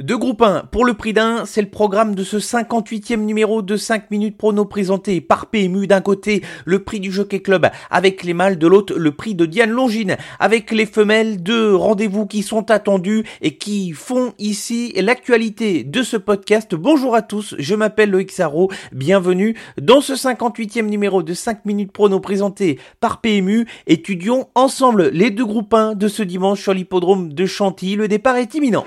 Deux groupes 1 pour le prix d'un, c'est le programme de ce 58e numéro de 5 minutes prono présenté par PMU d'un côté le prix du Jockey Club avec les mâles de l'autre le prix de Diane Longine avec les femelles deux rendez-vous qui sont attendus et qui font ici l'actualité de ce podcast. Bonjour à tous, je m'appelle Loïc Sarro, bienvenue dans ce 58e numéro de 5 minutes prono présenté par PMU. Étudions ensemble les deux groupes 1 de ce dimanche sur l'hippodrome de Chantilly. Le départ est imminent.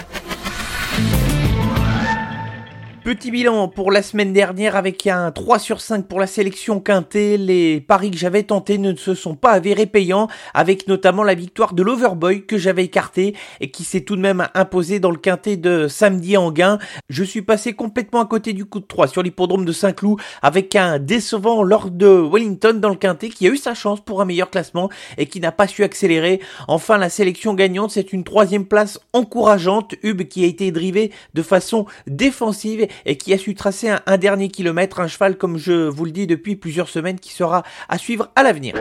Petit bilan pour la semaine dernière avec un 3 sur 5 pour la sélection quintée. Les paris que j'avais tentés ne se sont pas avérés payants avec notamment la victoire de l'Overboy que j'avais écarté et qui s'est tout de même imposé dans le quintet de samedi en gain. Je suis passé complètement à côté du coup de 3 sur l'hippodrome de Saint-Cloud avec un décevant Lord de Wellington dans le quintet qui a eu sa chance pour un meilleur classement et qui n'a pas su accélérer. Enfin la sélection gagnante c'est une troisième place encourageante. Hub qui a été drivé de façon défensive et qui a su tracer un, dernier kilomètre, un cheval comme je vous le dis depuis plusieurs semaines qui sera à suivre à l'avenir.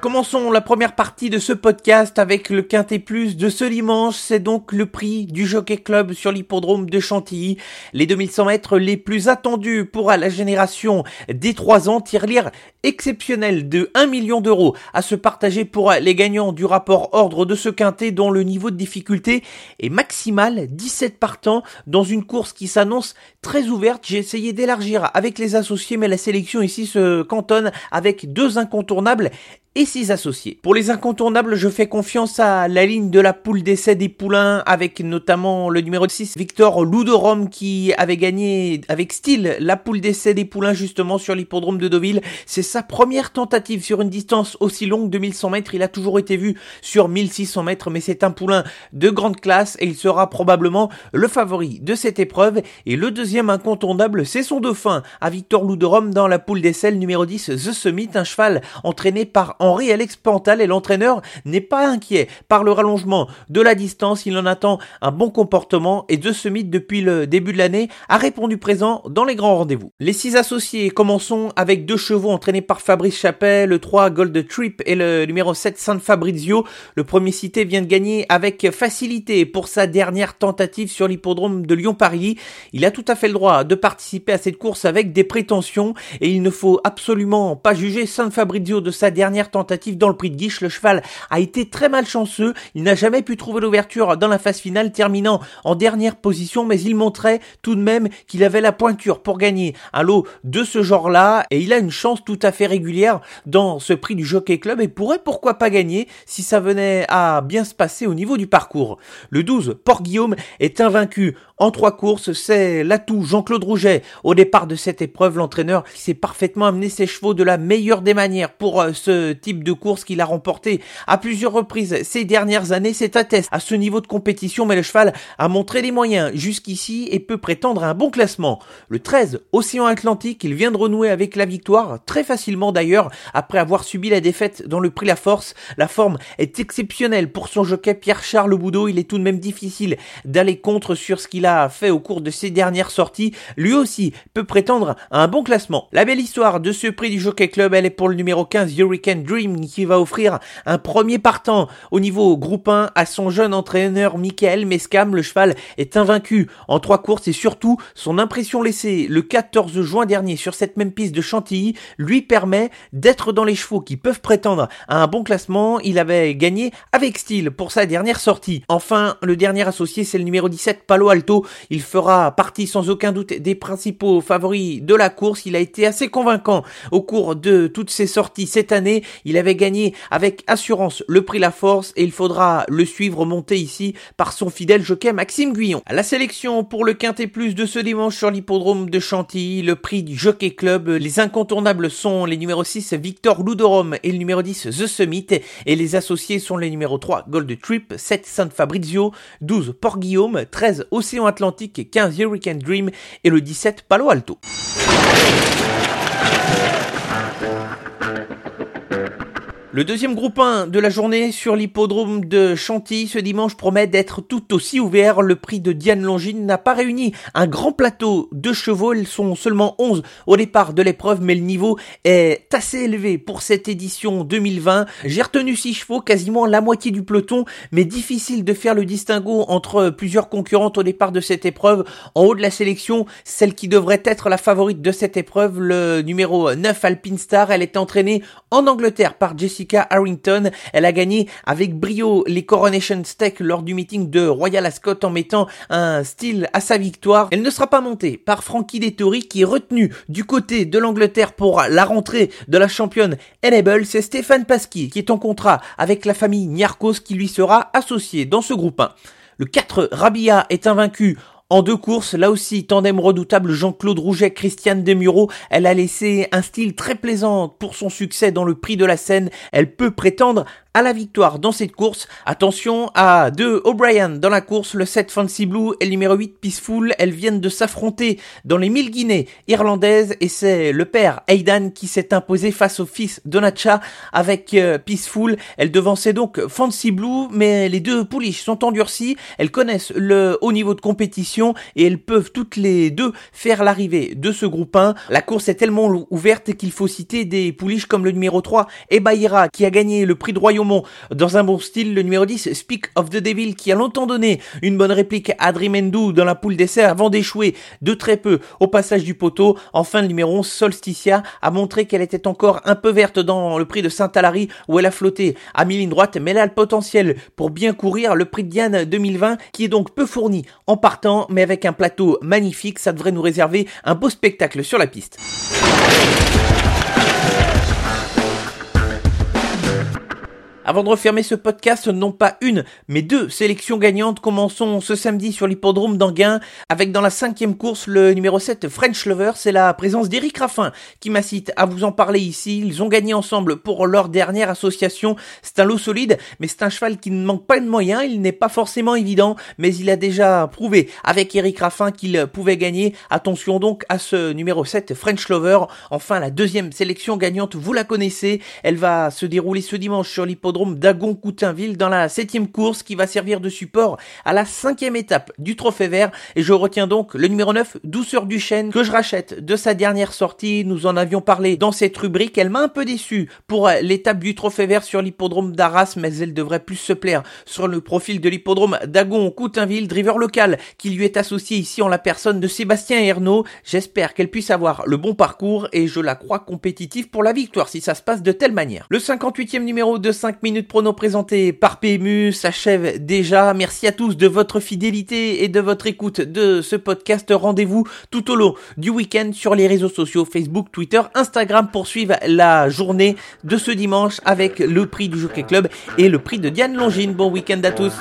Commençons la première partie de ce podcast avec le Quintet Plus de ce dimanche. C'est donc le prix du Jockey Club sur l'hippodrome de Chantilly. Les 2100 mètres les plus attendus pour la génération des 3 ans. Tirelire exceptionnel de 1 million d'euros à se partager pour les gagnants du rapport ordre de ce Quintet dont le niveau de difficulté est maximal. 17 partants dans une course qui s'annonce très ouverte. J'ai essayé d'élargir avec les associés mais la sélection ici se cantonne avec deux incontournables et ses associés. Pour les incontournables, je fais confiance à la ligne de la poule d'essai des poulains avec notamment le numéro 6 Victor Loudorom qui avait gagné avec style la poule d'essai des poulains justement sur l'hippodrome de Deauville. C'est sa première tentative sur une distance aussi longue de 1100 mètres. Il a toujours été vu sur 1600 mètres mais c'est un poulain de grande classe et il sera probablement le favori de cette épreuve. Et le deuxième incontournable, c'est son dauphin à Victor Loudorom dans la poule d'essai numéro 10 The Summit, un cheval entraîné par Henri Alex Pantal et l'entraîneur n'est pas inquiet par le rallongement de la distance. Il en attend un bon comportement et De Summit depuis le début de l'année a répondu présent dans les grands rendez-vous. Les six associés commençons avec deux chevaux entraînés par Fabrice Chappelle, le 3 Gold Trip et le numéro 7 San Fabrizio. Le premier cité vient de gagner avec facilité pour sa dernière tentative sur l'hippodrome de Lyon-Paris. Il a tout à fait le droit de participer à cette course avec des prétentions et il ne faut absolument pas juger San Fabrizio de sa dernière tentative dans le prix de Guiche, le cheval a été très malchanceux. Il n'a jamais pu trouver l'ouverture dans la phase finale, terminant en dernière position, mais il montrait tout de même qu'il avait la pointure pour gagner un lot de ce genre-là, et il a une chance tout à fait régulière dans ce prix du Jockey Club et pourrait pourquoi pas gagner si ça venait à bien se passer au niveau du parcours. Le 12, Port Guillaume, est invaincu en trois courses, c'est l'atout Jean-Claude Rouget. Au départ de cette épreuve, l'entraîneur sait parfaitement amener ses chevaux de la meilleure des manières pour euh, ce type de course qu'il a remporté à plusieurs reprises ces dernières années. C'est atteste à ce niveau de compétition, mais le cheval a montré les moyens jusqu'ici et peut prétendre à un bon classement. Le 13, Océan Atlantique, il vient de renouer avec la victoire, très facilement d'ailleurs, après avoir subi la défaite dans le prix La Force. La forme est exceptionnelle pour son jockey Pierre-Charles Boudot. Il est tout de même difficile d'aller contre sur ce qu'il a fait au cours de ses dernières sorties. Lui aussi peut prétendre à un bon classement. La belle histoire de ce prix du Jockey Club, elle est pour le numéro 15, Hurricane Dream qui va offrir un premier partant au niveau groupe 1 à son jeune entraîneur Michael Mescam. Le cheval est invaincu en trois courses et surtout son impression laissée le 14 juin dernier sur cette même piste de Chantilly lui permet d'être dans les chevaux qui peuvent prétendre à un bon classement. Il avait gagné avec style pour sa dernière sortie. Enfin, le dernier associé c'est le numéro 17 Palo Alto. Il fera partie sans aucun doute des principaux favoris de la course. Il a été assez convaincant au cours de toutes ses sorties cette année. Il avait gagné avec assurance le prix La Force et il faudra le suivre monter ici par son fidèle jockey Maxime Guyon. La sélection pour le Quintet Plus de ce dimanche sur l'hippodrome de Chantilly, le prix du Jockey Club. Les incontournables sont les numéros 6 Victor Ludorum et le numéro 10 The Summit et les associés sont les numéros 3 Gold Trip, 7 San Fabrizio, 12 Port Guillaume, 13 Océan Atlantique, 15 Hurricane Dream et le 17 Palo Alto. Le deuxième groupe 1 de la journée sur l'hippodrome de Chantilly ce dimanche promet d'être tout aussi ouvert. Le prix de Diane Longine n'a pas réuni un grand plateau de chevaux. Ils sont seulement 11 au départ de l'épreuve, mais le niveau est assez élevé pour cette édition 2020. J'ai retenu 6 chevaux, quasiment la moitié du peloton, mais difficile de faire le distinguo entre plusieurs concurrentes au départ de cette épreuve. En haut de la sélection, celle qui devrait être la favorite de cette épreuve, le numéro 9 Alpine Star, elle est entraînée en Angleterre par Jessie Harrington. Elle a gagné avec brio les Coronation Stakes lors du meeting de Royal Ascot en mettant un style à sa victoire. Elle ne sera pas montée par Frankie Dettori qui est retenu du côté de l'Angleterre pour la rentrée de la championne Enable. C'est Stéphane Pasquier qui est en contrat avec la famille Niarkos qui lui sera associé dans ce groupe 1. Le 4 Rabia est invaincu en deux courses, là aussi, tandem redoutable Jean-Claude Rouget, Christiane Demuro, elle a laissé un style très plaisant pour son succès dans le prix de la scène. Elle peut prétendre à la victoire dans cette course. Attention à deux O'Brien dans la course, le 7 Fancy Blue et le numéro 8 Peaceful. Elles viennent de s'affronter dans les 1000 Guinées irlandaises et c'est le père Aidan qui s'est imposé face au fils Donacha avec euh, Peaceful. Elle devançait donc Fancy Blue, mais les deux pouliches sont endurcies. Elles connaissent le haut niveau de compétition et elles peuvent toutes les deux faire l'arrivée de ce groupe 1. La course est tellement ouverte qu'il faut citer des pouliches comme le numéro 3 Ebaïra qui a gagné le prix de royaume dans un bon style, le numéro 10, Speak of the Devil, qui a longtemps donné une bonne réplique à Dreamendou dans la poule d'essai avant d'échouer de très peu au passage du poteau. Enfin, le numéro 11, Solsticia, a montré qu'elle était encore un peu verte dans le prix de Saint-Alary où elle a flotté à mi-ligne droite, mais elle a le potentiel pour bien courir le prix de Diane 2020 qui est donc peu fourni en partant, mais avec un plateau magnifique, ça devrait nous réserver un beau spectacle sur la piste. Avant de refermer ce podcast, non pas une, mais deux sélections gagnantes. Commençons ce samedi sur l'hippodrome d'Anguin avec dans la cinquième course le numéro 7 French Lover. C'est la présence d'Éric Raffin qui m'incite à vous en parler ici. Ils ont gagné ensemble pour leur dernière association. C'est un lot solide, mais c'est un cheval qui ne manque pas de moyens. Il n'est pas forcément évident, mais il a déjà prouvé avec Éric Raffin qu'il pouvait gagner. Attention donc à ce numéro 7 French Lover. Enfin, la deuxième sélection gagnante, vous la connaissez. Elle va se dérouler ce dimanche sur l'hippodrome d'Agon-Coutainville dans la septième course qui va servir de support à la cinquième étape du Trophée Vert. Et je retiens donc le numéro 9, Douceur du Chêne, que je rachète de sa dernière sortie. Nous en avions parlé dans cette rubrique. Elle m'a un peu déçu pour l'étape du Trophée Vert sur l'hippodrome d'Arras, mais elle devrait plus se plaire sur le profil de l'hippodrome d'Agon-Coutainville, driver local qui lui est associé ici en la personne de Sébastien Ernaud. J'espère qu'elle puisse avoir le bon parcours et je la crois compétitive pour la victoire si ça se passe de telle manière. Le 58e numéro de 5 minutes prono présenté par PMU s'achève déjà. Merci à tous de votre fidélité et de votre écoute de ce podcast. Rendez-vous tout au long du week-end sur les réseaux sociaux Facebook, Twitter, Instagram pour suivre la journée de ce dimanche avec le prix du Jockey Club et le prix de Diane Longine. Bon week-end à tous.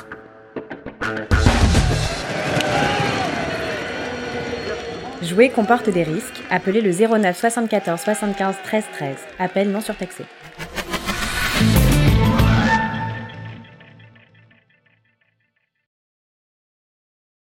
Jouer comporte des risques. Appelez le 09 74 75 13 13. Appel non surtaxé.